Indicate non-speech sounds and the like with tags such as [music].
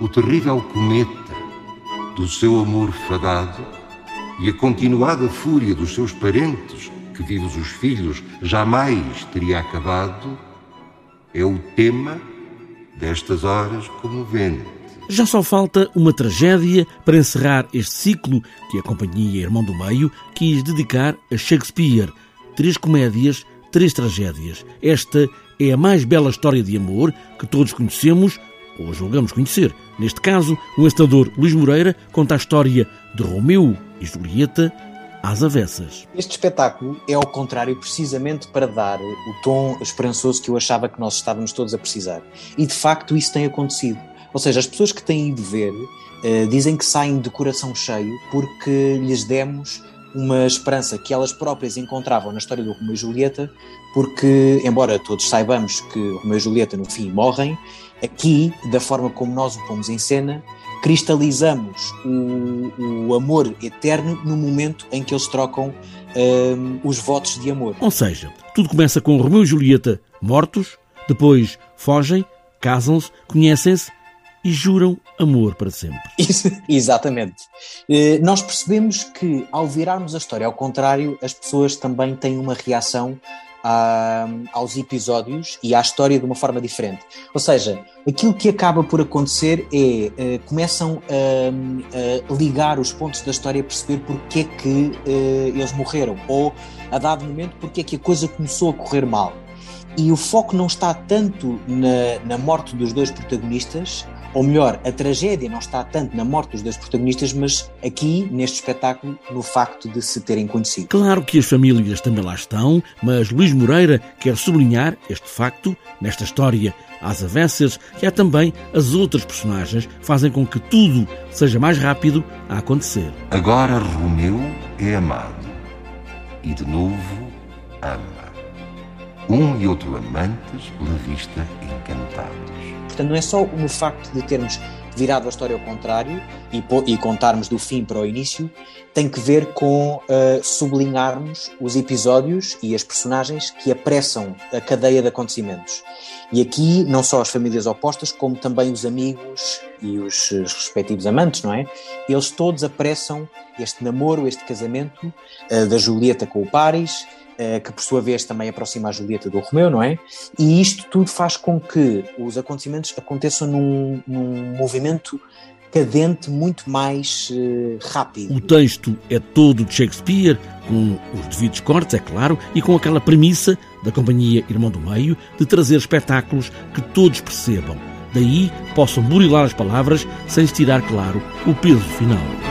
o terrível cometa do seu amor fadado e a continuada fúria dos seus parentes, que vivos os filhos jamais teria acabado, é o tema destas horas comoventes. Já só falta uma tragédia para encerrar este ciclo que a Companhia Irmão do Meio quis dedicar a Shakespeare. Três comédias, três tragédias. Esta é a mais bela história de amor que todos conhecemos ou julgamos conhecer. Neste caso, o encenador Luís Moreira conta a história de Romeu e Julieta às avessas. Este espetáculo é ao contrário precisamente para dar o tom esperançoso que eu achava que nós estávamos todos a precisar. E de facto isso tem acontecido. Ou seja, as pessoas que têm ido ver uh, dizem que saem de coração cheio porque lhes demos uma esperança que elas próprias encontravam na história do Romeu e Julieta, porque, embora todos saibamos que Romeu e Julieta no fim morrem, aqui, da forma como nós o pomos em cena, cristalizamos o, o amor eterno no momento em que eles trocam um, os votos de amor. Ou seja, tudo começa com Romeu e Julieta mortos, depois fogem, casam-se, conhecem-se e juram amor para sempre. [laughs] Exatamente. Eh, nós percebemos que ao virarmos a história ao contrário, as pessoas também têm uma reação a, aos episódios e à história de uma forma diferente. Ou seja, aquilo que acaba por acontecer é uh, começam a, a, ligar os pontos da história a perceber porque é que uh, eles morreram ou a dado momento porque é que a coisa começou a correr mal. E o foco não está tanto na, na morte dos dois protagonistas, ou melhor, a tragédia não está tanto na morte dos dois protagonistas, mas aqui, neste espetáculo, no facto de se terem conhecido. Claro que as famílias também lá estão, mas Luís Moreira quer sublinhar este facto, nesta história às avessas, que há também as outras personagens fazem com que tudo seja mais rápido a acontecer. Agora Romeu é amado e de novo ama. Um e outro amantes pela vista encantados. Portanto, não é só no facto de termos virado a história ao contrário e, e contarmos do fim para o início, tem que ver com uh, sublinharmos os episódios e as personagens que apressam a cadeia de acontecimentos. E aqui, não só as famílias opostas, como também os amigos e os, os respectivos amantes, não é? Eles todos apressam este namoro, este casamento uh, da Julieta com o Paris, que por sua vez também aproxima a Julieta do Romeu, não é? E isto tudo faz com que os acontecimentos aconteçam num, num movimento cadente muito mais uh, rápido. O texto é todo de Shakespeare, com os devidos cortes, é claro, e com aquela premissa da Companhia Irmão do Meio de trazer espetáculos que todos percebam. Daí possam burilar as palavras sem se tirar, claro, o peso final.